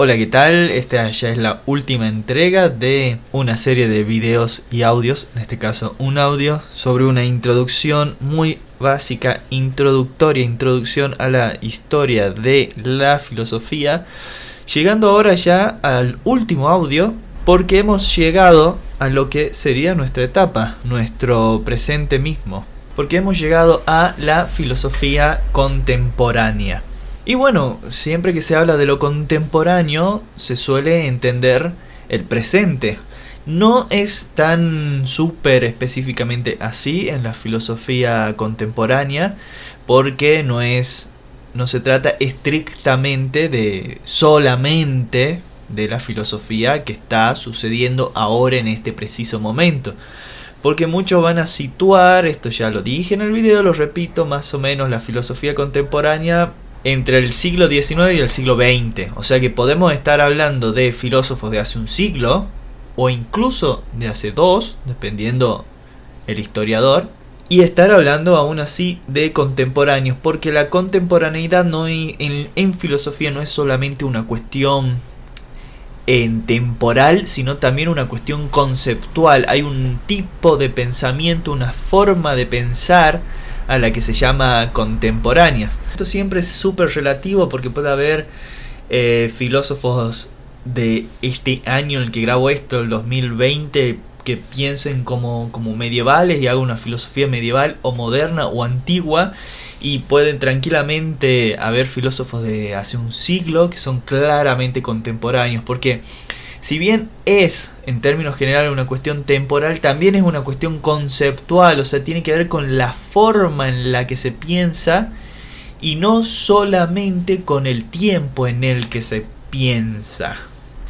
Hola, ¿qué tal? Esta ya es la última entrega de una serie de videos y audios, en este caso un audio, sobre una introducción muy básica, introductoria, introducción a la historia de la filosofía. Llegando ahora ya al último audio, porque hemos llegado a lo que sería nuestra etapa, nuestro presente mismo. Porque hemos llegado a la filosofía contemporánea. Y bueno, siempre que se habla de lo contemporáneo, se suele entender el presente. No es tan súper específicamente así en la filosofía contemporánea, porque no es. no se trata estrictamente de solamente de la filosofía que está sucediendo ahora en este preciso momento. Porque muchos van a situar, esto ya lo dije en el video, lo repito, más o menos la filosofía contemporánea entre el siglo XIX y el siglo XX. O sea que podemos estar hablando de filósofos de hace un siglo o incluso de hace dos, dependiendo el historiador, y estar hablando aún así de contemporáneos, porque la contemporaneidad no en, en filosofía no es solamente una cuestión en temporal, sino también una cuestión conceptual. Hay un tipo de pensamiento, una forma de pensar a la que se llama contemporáneas. Esto siempre es súper relativo porque puede haber eh, filósofos de este año en el que grabo esto, el 2020, que piensen como, como medievales y hagan una filosofía medieval o moderna o antigua y pueden tranquilamente haber filósofos de hace un siglo que son claramente contemporáneos porque si bien es en términos generales una cuestión temporal, también es una cuestión conceptual, o sea, tiene que ver con la forma en la que se piensa y no solamente con el tiempo en el que se piensa.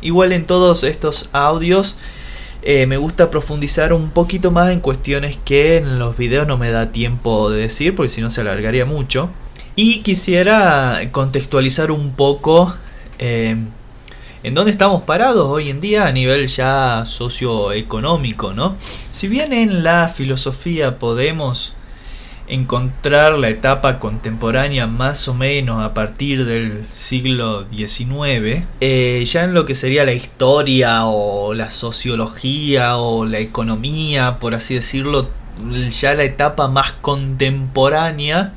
Igual en todos estos audios eh, me gusta profundizar un poquito más en cuestiones que en los videos no me da tiempo de decir porque si no se alargaría mucho. Y quisiera contextualizar un poco eh, en dónde estamos parados hoy en día a nivel ya socioeconómico, ¿no? Si bien en la filosofía podemos encontrar la etapa contemporánea más o menos a partir del siglo XIX, eh, ya en lo que sería la historia o la sociología o la economía, por así decirlo, ya la etapa más contemporánea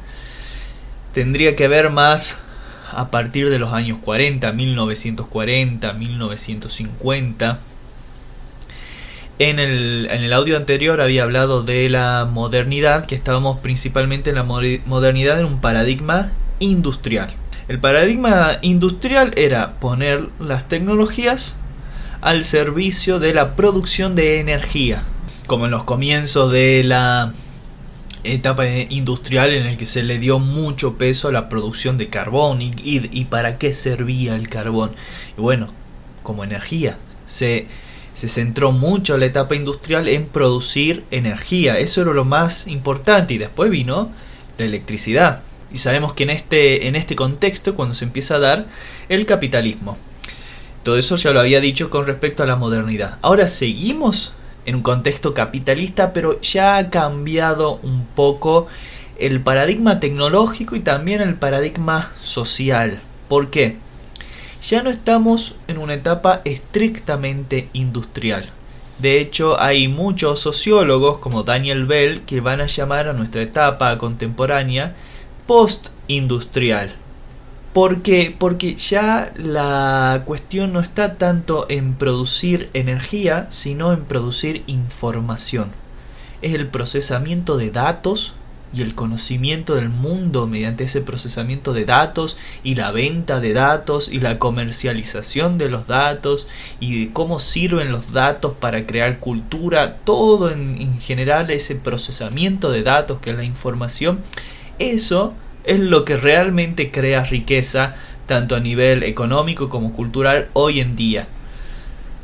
tendría que ver más a partir de los años 40, 1940, 1950. En el, en el audio anterior había hablado de la modernidad, que estábamos principalmente en la modernidad en un paradigma industrial. El paradigma industrial era poner las tecnologías al servicio de la producción de energía, como en los comienzos de la etapa industrial en el que se le dio mucho peso a la producción de carbón y, y, para qué servía el carbón. Bueno, como energía, se, se centró mucho la etapa industrial en producir energía, eso era lo más importante y después vino la electricidad. Y sabemos que en este, en este contexto, cuando se empieza a dar el capitalismo. Todo eso ya lo había dicho con respecto a la modernidad. Ahora seguimos en un contexto capitalista, pero ya ha cambiado un poco el paradigma tecnológico y también el paradigma social. ¿Por qué? Ya no estamos en una etapa estrictamente industrial. De hecho, hay muchos sociólogos como Daniel Bell que van a llamar a nuestra etapa contemporánea post-industrial. ¿Por qué? Porque ya la cuestión no está tanto en producir energía, sino en producir información. Es el procesamiento de datos y el conocimiento del mundo mediante ese procesamiento de datos y la venta de datos y la comercialización de los datos y de cómo sirven los datos para crear cultura, todo en, en general ese procesamiento de datos que es la información, eso es lo que realmente crea riqueza tanto a nivel económico como cultural hoy en día.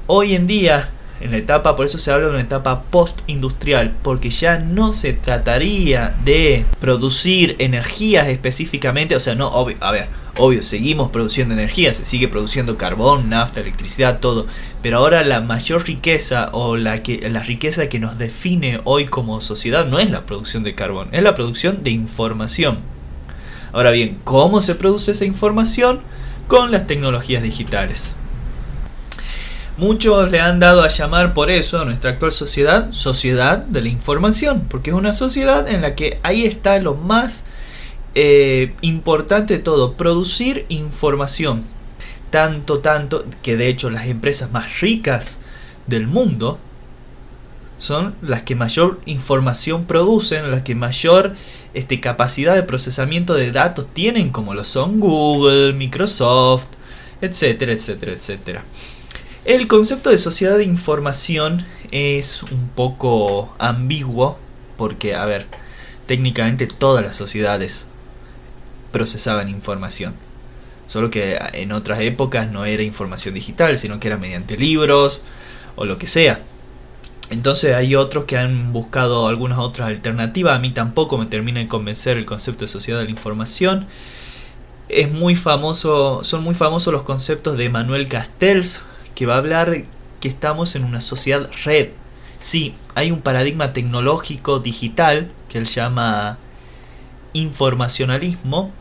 Hoy en día, en la etapa, por eso se habla de una etapa post-industrial, porque ya no se trataría de producir energías específicamente, o sea, no, obvio, a ver, obvio, seguimos produciendo energía, se sigue produciendo carbón, nafta, electricidad, todo, pero ahora la mayor riqueza o la, que, la riqueza que nos define hoy como sociedad no es la producción de carbón, es la producción de información Ahora bien, ¿cómo se produce esa información? con las tecnologías digitales. Muchos le han dado a llamar por eso a nuestra actual sociedad sociedad de la información, porque es una sociedad en la que ahí está lo más eh, importante de todo, producir información. Tanto, tanto, que de hecho las empresas más ricas del mundo son las que mayor información producen, las que mayor este, capacidad de procesamiento de datos tienen, como lo son Google, Microsoft, etcétera, etcétera, etcétera. El concepto de sociedad de información es un poco ambiguo porque, a ver, técnicamente todas las sociedades procesaban información. Solo que en otras épocas no era información digital, sino que era mediante libros o lo que sea. Entonces hay otros que han buscado algunas otras alternativas. A mí tampoco me termina de convencer el concepto de sociedad de la información. Es muy famoso, son muy famosos los conceptos de Manuel Castells, que va a hablar que estamos en una sociedad red. Sí, hay un paradigma tecnológico digital que él llama informacionalismo,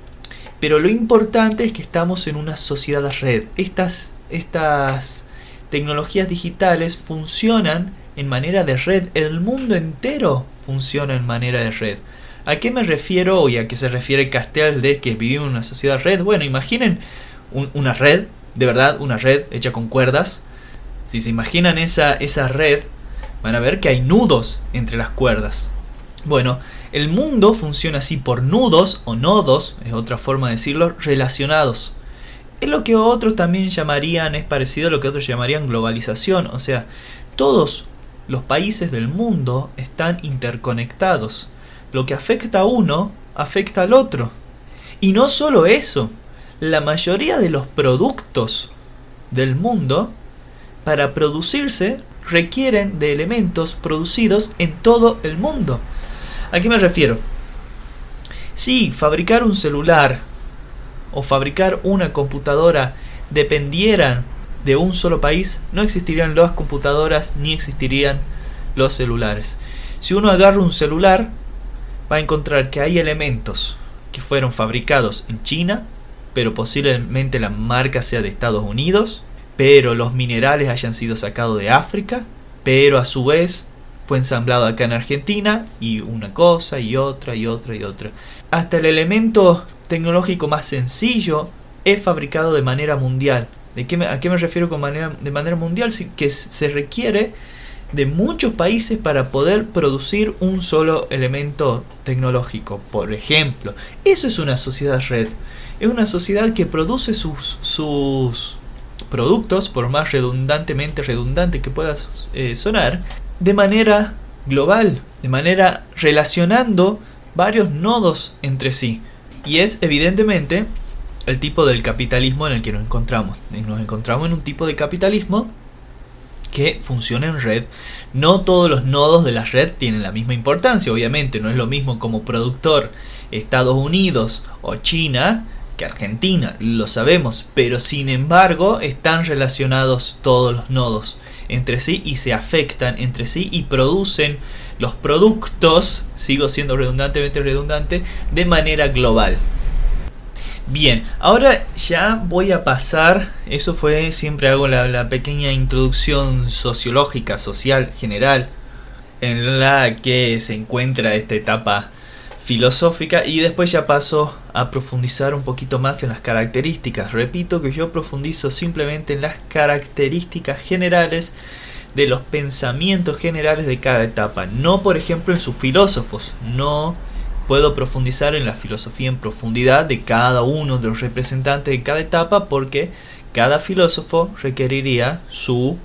pero lo importante es que estamos en una sociedad red. Estas, estas tecnologías digitales funcionan en manera de red. El mundo entero funciona en manera de red. ¿A qué me refiero y a qué se refiere Castells de que vivimos en una sociedad red? Bueno, imaginen una red, de verdad, una red hecha con cuerdas. Si se imaginan esa, esa red, van a ver que hay nudos entre las cuerdas. Bueno, el mundo funciona así por nudos o nodos, es otra forma de decirlo, relacionados. Es lo que otros también llamarían, es parecido a lo que otros llamarían globalización, o sea, todos los países del mundo están interconectados. Lo que afecta a uno, afecta al otro. Y no solo eso, la mayoría de los productos del mundo, para producirse, requieren de elementos producidos en todo el mundo. ¿A qué me refiero? Si fabricar un celular o fabricar una computadora dependieran de un solo país, no existirían las computadoras ni existirían los celulares. Si uno agarra un celular, va a encontrar que hay elementos que fueron fabricados en China, pero posiblemente la marca sea de Estados Unidos, pero los minerales hayan sido sacados de África, pero a su vez fue ensamblado acá en Argentina y una cosa y otra y otra y otra. Hasta el elemento tecnológico más sencillo es fabricado de manera mundial. ¿De qué ¿A qué me refiero con manera, de manera mundial? Que se requiere de muchos países para poder producir un solo elemento tecnológico. Por ejemplo, eso es una sociedad red. Es una sociedad que produce sus, sus productos, por más redundantemente redundante que pueda eh, sonar, de manera global, de manera relacionando varios nodos entre sí. Y es evidentemente el tipo del capitalismo en el que nos encontramos. Nos encontramos en un tipo de capitalismo que funciona en red. No todos los nodos de la red tienen la misma importancia, obviamente, no es lo mismo como productor Estados Unidos o China que Argentina, lo sabemos, pero sin embargo están relacionados todos los nodos entre sí y se afectan entre sí y producen los productos, sigo siendo redundantemente redundante, de manera global. Bien, ahora ya voy a pasar, eso fue, siempre hago la, pequeña introducción sociológica, social, general, en la que se encuentra esta etapa filosófica y después ya paso a profundizar un poquito más en las características. Repito que yo profundizo simplemente en las características generales de los pensamientos generales de cada etapa, no por ejemplo en sus filósofos, no puedo profundizar en la filosofía en profundidad de cada uno de los representantes de cada etapa porque cada filósofo requeriría su,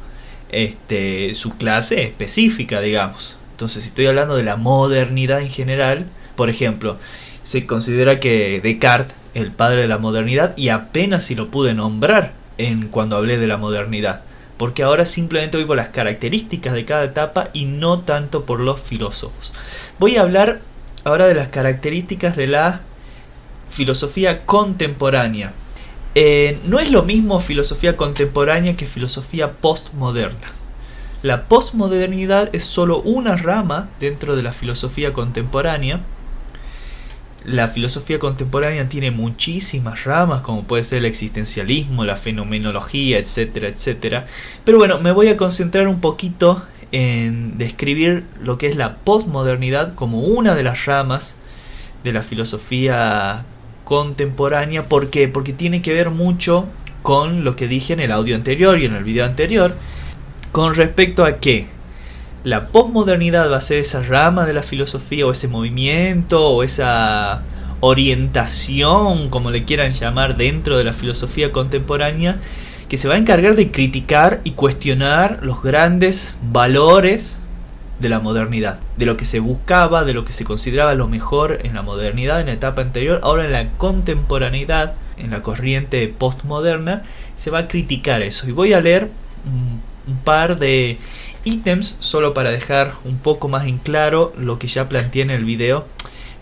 este, su clase específica, digamos. Entonces, si estoy hablando de la modernidad en general, por ejemplo, se considera que Descartes es el padre de la modernidad y apenas si lo pude nombrar en cuando hablé de la modernidad. Porque ahora simplemente voy por las características de cada etapa y no tanto por los filósofos. Voy a hablar ahora de las características de la filosofía contemporánea. Eh, no es lo mismo filosofía contemporánea que filosofía postmoderna. La postmodernidad es solo una rama dentro de la filosofía contemporánea la filosofía contemporánea tiene muchísimas ramas, como puede ser el existencialismo, la fenomenología, etcétera, etcétera. Pero bueno, me voy a concentrar un poquito en describir lo que es la postmodernidad como una de las ramas de la filosofía contemporánea. ¿Por qué? Porque tiene que ver mucho con lo que dije en el audio anterior y en el video anterior. Con respecto a que la posmodernidad va a ser esa rama de la filosofía o ese movimiento o esa orientación, como le quieran llamar, dentro de la filosofía contemporánea, que se va a encargar de criticar y cuestionar los grandes valores de la modernidad, de lo que se buscaba, de lo que se consideraba lo mejor en la modernidad, en la etapa anterior, ahora en la contemporaneidad, en la corriente postmoderna, se va a criticar eso. Y voy a leer un, par de ítems solo para dejar un poco más en claro lo que ya planteé en el video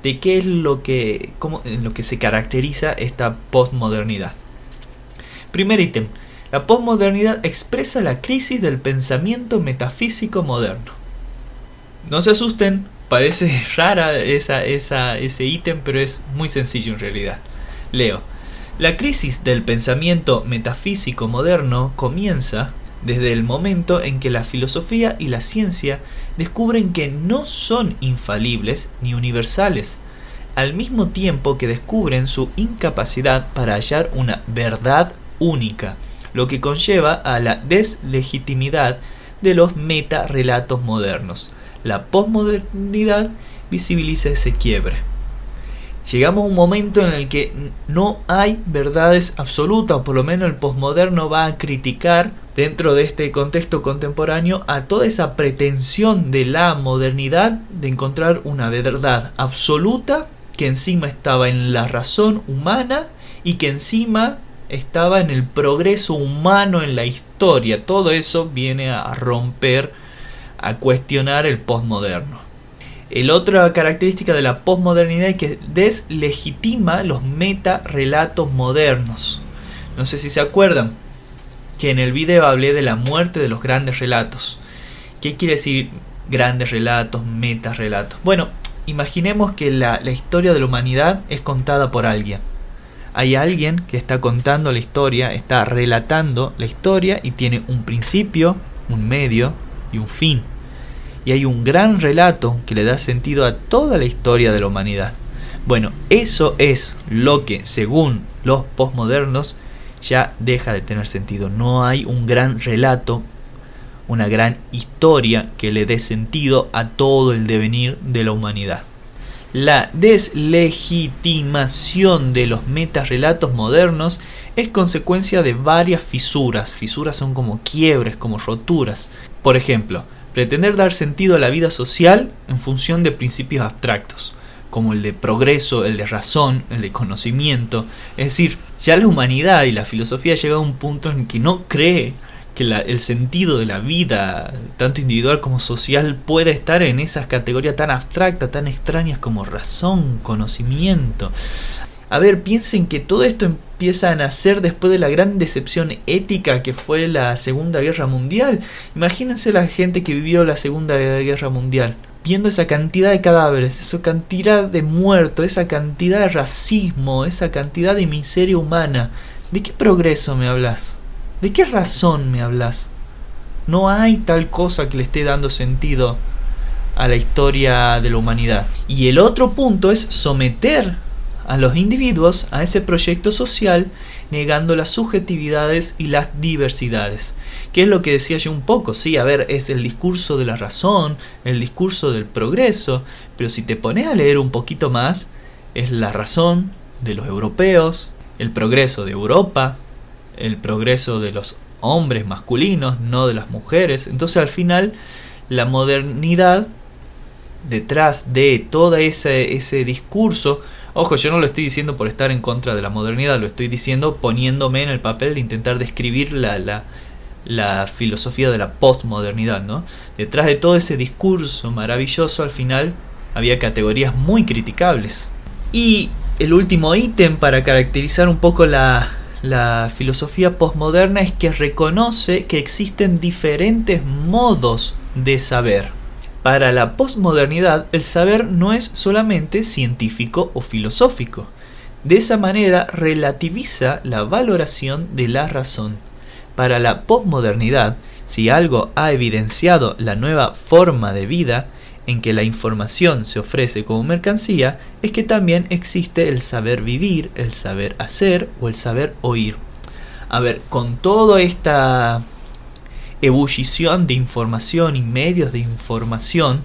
de qué es lo que, cómo, en lo que se caracteriza esta postmodernidad. Primer ítem, la postmodernidad expresa la crisis del pensamiento metafísico moderno. No se asusten, parece rara esa, esa, ese ítem, pero es muy sencillo en realidad. Leo. La crisis del pensamiento metafísico moderno comienza desde el momento en que la filosofía y la ciencia descubren que no son infalibles ni universales, al mismo tiempo que descubren su incapacidad para hallar una verdad única, lo que conlleva a la deslegitimidad de los meta-relatos modernos. La posmodernidad visibiliza ese quiebre. Llegamos a un momento en el que no hay verdades absolutas, o por lo menos el posmoderno va a criticar dentro de este contexto contemporáneo a toda esa pretensión de la modernidad de encontrar una verdad absoluta que encima estaba en la razón humana y que encima estaba en el progreso humano en la historia. Todo eso viene a romper, a cuestionar el posmoderno. El otra característica de la posmodernidad es que deslegitima los meta relatos modernos. No sé si se acuerdan, que en el video hablé de la muerte de los grandes relatos. ¿Qué quiere decir grandes relatos, meta relatos? Bueno, imaginemos que la historia de la humanidad es contada por alguien. Hay alguien que está contando la historia, está relatando la historia y tiene un principio, un medio y un fin. Y hay un gran relato que le da sentido a toda la historia de la humanidad. Bueno, eso es lo que, según los postmodernos, ya deja de tener sentido. No hay un gran relato, una gran historia que le dé sentido a todo el devenir de la humanidad. La deslegitimación de los metarrelatos modernos es consecuencia de varias fisuras. Fisuras son como quiebres, como roturas. Por ejemplo, pretender dar sentido a la vida social en función de principios abstractos como el de progreso, el de razón, el de conocimiento. Es decir, ya la humanidad y la filosofía ha llegado a un punto en que no cree que el sentido de la vida, tanto individual como social, puede estar en esas categorías tan abstractas, tan extrañas como razón, conocimiento. A ver, piensen que todo esto empieza a nacer después de la gran decepción ética que fue la Segunda Guerra Mundial. Imagínense la gente que vivió la Segunda Guerra Mundial viendo esa cantidad de cadáveres, esa cantidad de muertos, esa cantidad de racismo, esa cantidad de miseria humana, ¿de qué progreso me hablas? ¿De qué razón me hablas? No hay tal cosa que le esté dando sentido a la historia de la humanidad. Y el otro punto es someter a los individuos a ese proyecto social negando las subjetividades y las diversidades. ¿Qué es lo que decía yo un poco? Sí, a ver, es el discurso de la razón, el discurso del progreso, pero si te pones a leer un poquito más, es la razón de los europeos, el progreso de Europa, el progreso de los hombres masculinos, no de las mujeres. Entonces al final la modernidad detrás de todo ese, ese discurso Ojo, yo no lo estoy diciendo por estar en contra de la modernidad, lo estoy diciendo poniéndome en el papel de intentar describir la, la, filosofía de la postmodernidad, ¿no? Detrás de todo ese discurso maravilloso, al final había categorías muy criticables. Y el último ítem para caracterizar un poco la, la filosofía postmoderna es que reconoce que existen diferentes modos de saber. Para la posmodernidad, el saber no es solamente científico o filosófico. De esa manera relativiza la valoración de la razón. Para la posmodernidad, si algo ha evidenciado la nueva forma de vida en que la información se ofrece como mercancía, es que también existe el saber vivir, el saber hacer o el saber oír. A ver, con toda esta ebullición de información y medios de información,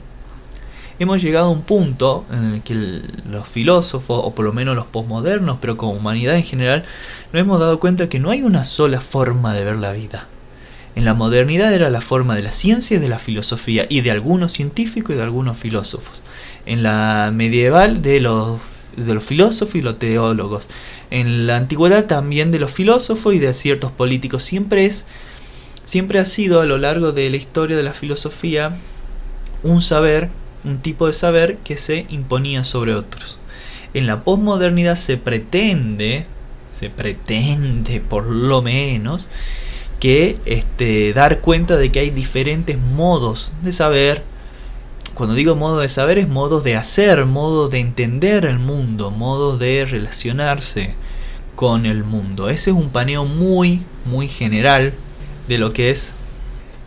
hemos llegado a un punto en el que los filósofos, o por lo menos los posmodernos, pero como humanidad en general, nos hemos dado cuenta que no hay una sola forma de ver la vida. En la modernidad era la forma de la ciencia y de la filosofía, y de algunos científicos y de algunos filósofos. En la medieval de los, de los filósofos y los teólogos. En la antigüedad también de los filósofos y de ciertos políticos. Siempre es siempre ha sido a lo largo de la historia de la filosofía un saber, un tipo de saber que se imponía sobre otros. En la posmodernidad se pretende, se pretende por lo menos, que este, dar cuenta de que hay diferentes modos de saber. Cuando digo modo de saber es modo de hacer, modo de entender el mundo, modo de relacionarse con el mundo. Ese es un paneo muy, muy general de lo que es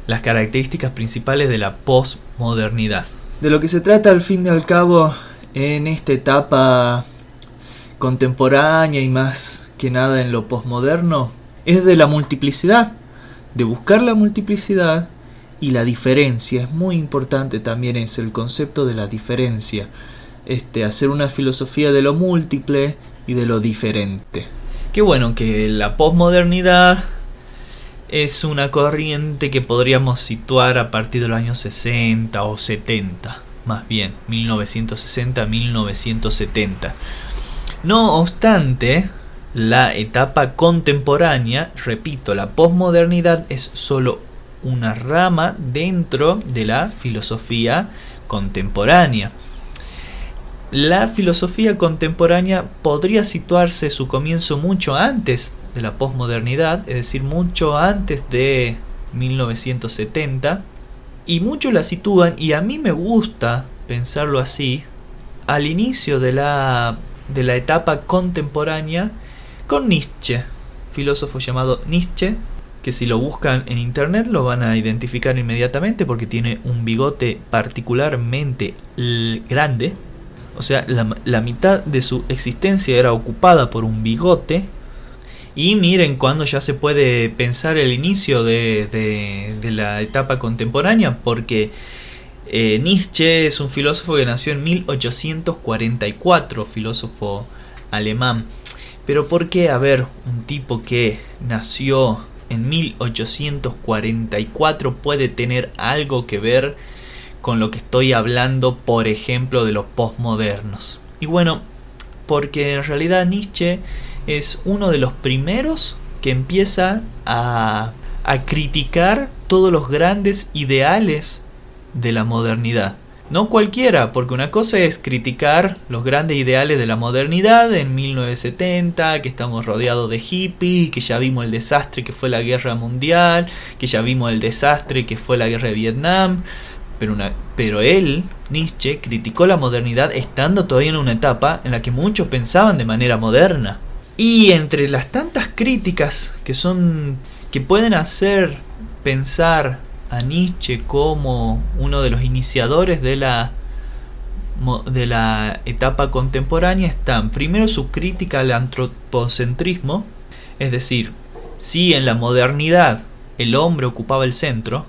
las características principales de la postmodernidad. De lo que se trata al fin y al cabo en esta etapa contemporánea y más que nada en lo postmoderno es de la multiplicidad, de buscar la multiplicidad y la diferencia. Es muy importante también es el concepto de la diferencia. Este, hacer una filosofía de lo múltiple y de lo diferente. Qué bueno que la postmodernidad es una corriente que podríamos situar a partir de los años 60 o 70, más bien, 1960-1970. No obstante, la etapa contemporánea, repito, la posmodernidad es solo una rama dentro de la filosofía contemporánea. La filosofía contemporánea podría situarse su comienzo mucho antes de la posmodernidad, es decir, mucho antes de 1970, y muchos la sitúan, y a mí me gusta pensarlo así, al inicio de la, de la etapa contemporánea con Nietzsche, filósofo llamado Nietzsche, que si lo buscan en internet lo van a identificar inmediatamente porque tiene un bigote particularmente grande, o sea, la, mitad de su existencia era ocupada por un bigote. Y miren cuando ya se puede pensar el inicio de, la etapa contemporánea, porque eh, Nietzsche es un filósofo que nació en 1844, filósofo alemán. Pero ¿por qué, a ver, un tipo que nació en 1844 puede tener algo que ver con lo que estoy hablando, por ejemplo, de los postmodernos. Y bueno, porque en realidad Nietzsche es uno de los primeros que empieza a, a criticar todos los grandes ideales de la modernidad. No cualquiera, porque una cosa es criticar los grandes ideales de la modernidad en 1970, que estamos rodeados de hippies, que ya vimos el desastre que fue la guerra mundial, que ya vimos el desastre que fue la guerra de Vietnam, pero, él, Nietzsche, criticó la modernidad estando todavía en una etapa en la que muchos pensaban de manera moderna. Y entre las tantas críticas que son que pueden hacer pensar a Nietzsche como uno de los iniciadores de la de la etapa contemporánea están primero su crítica al antropocentrismo, es decir, si en la modernidad el hombre ocupaba el centro,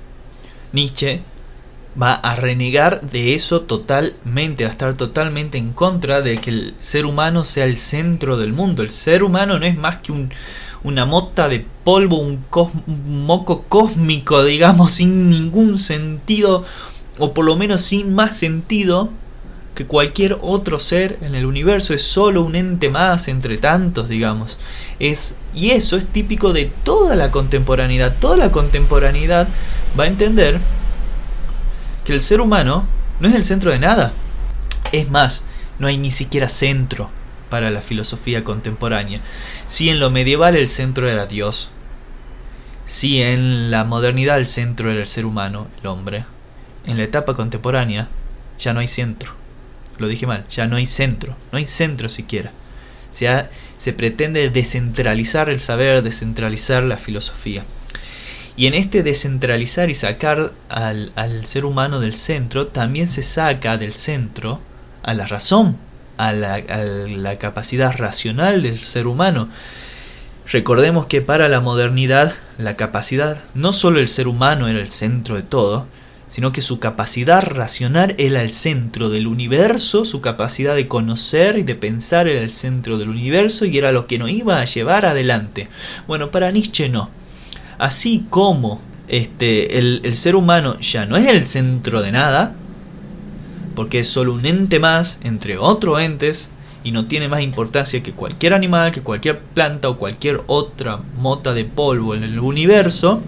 Nietzsche va a renegar de eso totalmente, va a estar totalmente en contra de que el ser humano sea el centro del mundo. El ser humano no es más que un, una mota de polvo, un, moco cósmico, digamos, sin ningún sentido, o por lo menos sin más sentido que cualquier otro ser en el universo, es solo un ente más entre tantos, digamos. Es, y eso es típico de toda la contemporaneidad. Toda la contemporaneidad va a entender que el ser humano no es el centro de nada. Es más, no hay ni siquiera centro para la filosofía contemporánea. Si en lo medieval el centro era Dios, si en la modernidad el centro era el ser humano, el hombre, en la etapa contemporánea ya no hay centro. Lo dije mal, ya no hay centro, no hay centro siquiera. Se, pretende descentralizar el saber, descentralizar la filosofía. Y en este descentralizar y sacar al, ser humano del centro, también se saca del centro a la razón, a la, capacidad racional del ser humano. Recordemos que para la modernidad la capacidad, no solo el ser humano era el centro de todo, sino que su capacidad racional era el centro del universo, su capacidad de conocer y de pensar era el centro del universo y era lo que nos iba a llevar adelante. Bueno, para Nietzsche no así como este, el, ser humano ya no es el centro de nada, porque es solo un ente más entre otros entes y no tiene más importancia que cualquier animal, que cualquier planta o cualquier otra mota de polvo en el universo,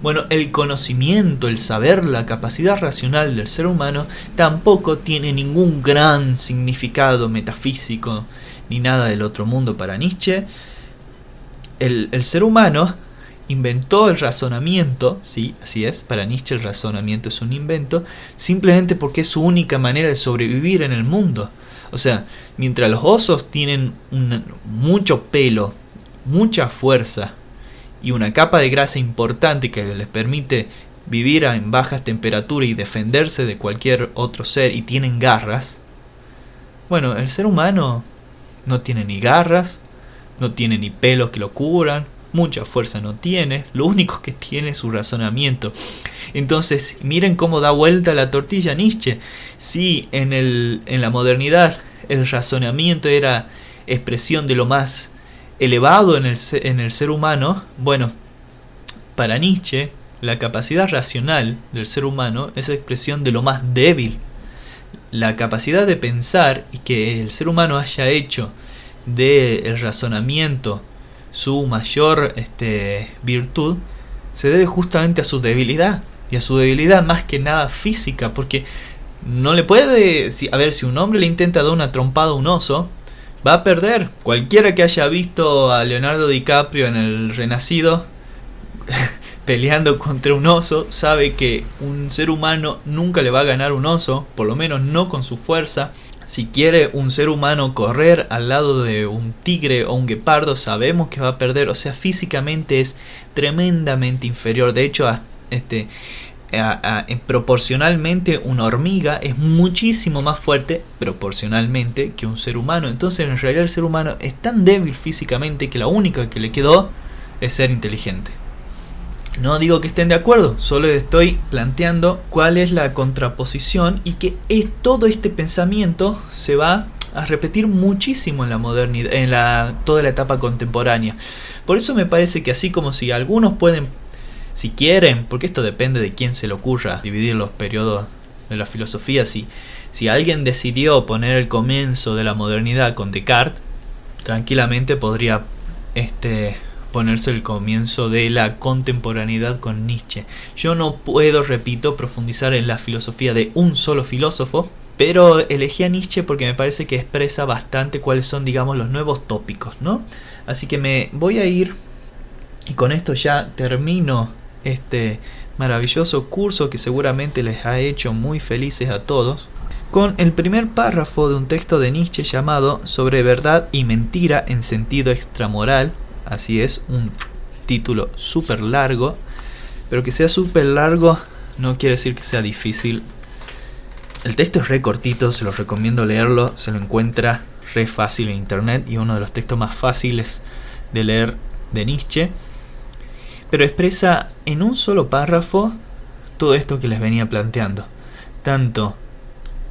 bueno, el conocimiento, el saber, la capacidad racional del ser humano tampoco tiene ningún gran significado metafísico ni nada del otro mundo para Nietzsche. El, el ser humano inventó el razonamiento, sí, así es, para Nietzsche el razonamiento es un invento, simplemente porque es su única manera de sobrevivir en el mundo. O sea, mientras los osos tienen mucho pelo, mucha fuerza y una capa de grasa importante que les permite vivir en bajas temperaturas y defenderse de cualquier otro ser y tienen garras, bueno, el ser humano no tiene ni garras, no tiene ni pelos que lo cubran, mucha fuerza no tiene, lo único que tiene es su razonamiento. Entonces, miren cómo da vuelta la tortilla Nietzsche. Si en, el, en la modernidad el razonamiento era expresión de lo más elevado en el, en el ser humano, bueno, para Nietzsche la capacidad racional del ser humano es expresión de lo más débil. La capacidad de pensar y que el ser humano haya hecho del razonamiento su mayor este, virtud se debe justamente a su debilidad. Y a su debilidad más que nada física, porque no le puede... a ver, si un hombre le intenta dar una trompada a un oso, va a perder. Cualquiera que haya visto a Leonardo DiCaprio en el Renacido peleando contra un oso, sabe que un ser humano nunca le va a ganar un oso, por lo menos no con su fuerza. Si quiere un ser humano correr al lado de un tigre o un guepardo, sabemos que va a perder. O sea, físicamente es tremendamente inferior. De hecho, este, proporcionalmente una hormiga es muchísimo más fuerte proporcionalmente que un ser humano. Entonces, en realidad, el ser humano es tan débil físicamente que la única que le quedó es ser inteligente. No digo que estén de acuerdo, solo estoy planteando cuál es la contraposición y que es, todo este pensamiento se va a repetir muchísimo en la modernidad, en la, toda la etapa contemporánea. Por eso me parece que así como si algunos pueden, si quieren, porque esto depende de quién se le ocurra dividir los periodos de la filosofía, si, si alguien decidió poner el comienzo de la modernidad con Descartes, tranquilamente podría este, ponerse el comienzo de la contemporaneidad con Nietzsche. Yo no puedo, repito, profundizar en la filosofía de un solo filósofo, pero elegí a Nietzsche porque me parece que expresa bastante cuáles son, digamos, los nuevos tópicos, ¿no? Así que me voy a ir y con esto ya termino este maravilloso curso que seguramente les ha hecho muy felices a todos con el primer párrafo de un texto de Nietzsche llamado Sobre verdad y mentira en sentido extramoral, Así es, un título súper largo. Pero que sea súper largo no quiere decir que sea difícil. El texto es re cortito, se lo recomiendo leerlo. Se lo encuentra re fácil en internet y uno de los textos más fáciles de leer de Nietzsche. Pero expresa en un solo párrafo todo esto que les venía planteando. Tanto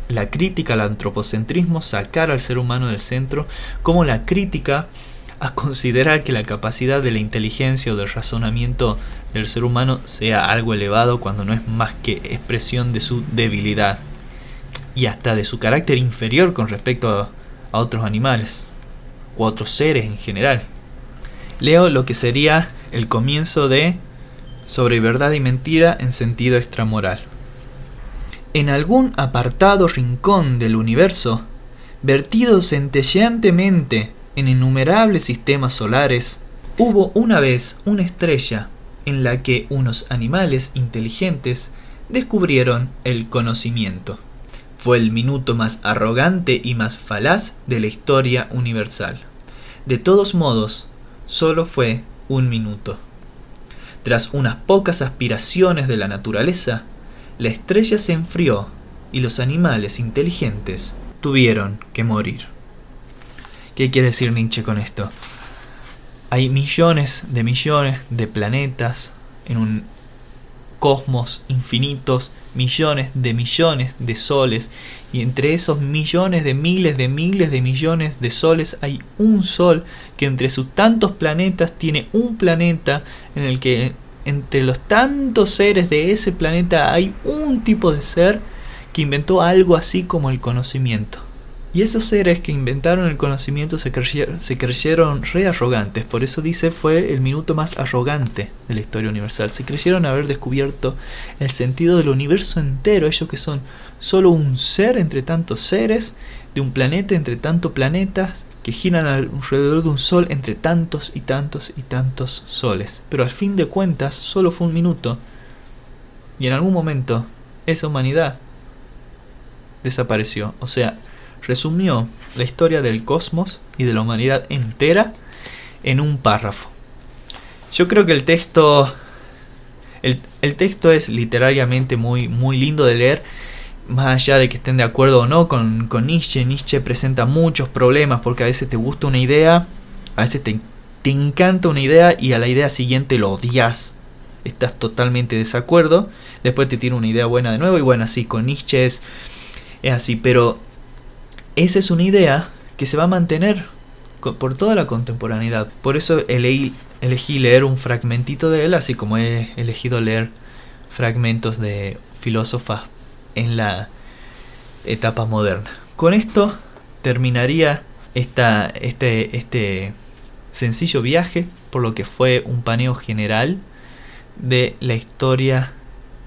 la crítica al antropocentrismo, sacar al ser humano del centro, como la crítica a considerar que la capacidad de la inteligencia o del razonamiento del ser humano sea algo elevado cuando no es más que expresión de su debilidad y hasta de su carácter inferior con respecto a, otros animales o a otros seres en general. Leo lo que sería el comienzo de Sobre verdad y mentira en sentido extramoral. En algún apartado rincón del universo, vertido centelleantemente en innumerables sistemas solares, hubo una vez una estrella en la que unos animales inteligentes descubrieron el conocimiento. Fue el minuto más arrogante y más falaz de la historia universal. De todos modos, solo fue un minuto. Tras unas pocas aspiraciones de la naturaleza, la estrella se enfrió y los animales inteligentes tuvieron que morir. ¿Qué quiere decir Nietzsche con esto? Hay millones de millones de planetas en un cosmos infinitos, millones de millones de soles, y entre esos millones de miles de miles de millones de soles hay un sol que entre sus tantos planetas tiene un planeta en el que entre los tantos seres de ese planeta hay un tipo de ser que inventó algo así como el conocimiento. Y esos seres que inventaron el conocimiento se creyeron, se creyeron re arrogantes, por eso dice fue el minuto más arrogante de la historia universal. Se creyeron haber descubierto el sentido del universo entero, ellos que son solo un ser entre tantos seres, de un planeta entre tantos planetas, que giran alrededor de un sol entre tantos y tantos y tantos soles. Pero al fin de cuentas solo fue un minuto. Y en algún momento esa humanidad desapareció. O sea, resumió la historia del cosmos y de la humanidad entera en un párrafo. Yo creo que el texto. El, el, texto es literariamente muy, muy lindo de leer. Más allá de que estén de acuerdo o no con, con Nietzsche, Nietzsche presenta muchos problemas porque a veces te gusta una idea, a veces te, te encanta una idea y a la idea siguiente lo odias. Estás totalmente de desacuerdo. Después te tiene una idea buena de nuevo. Y bueno, así con Nietzsche es, es así. Pero esa es una idea que se va a mantener por toda la contemporaneidad. Por eso elegí, leer un fragmentito de él, así como he elegido leer fragmentos de filósofas en la etapa moderna. Con esto terminaría esta, este, este sencillo viaje por lo que fue un paneo general de la historia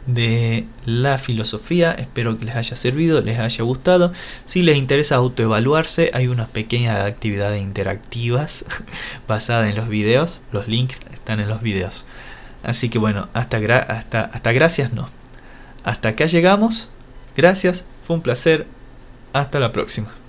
de la filosofía. Espero que les haya servido, les haya gustado. Si les interesa autoevaluarse, hay unas pequeñas actividades interactivas basadas en los videos. Los links están en los videos. Así que bueno, hasta, hasta, hasta gracias no. Hasta acá llegamos. Gracias, fue un placer. Hasta la próxima.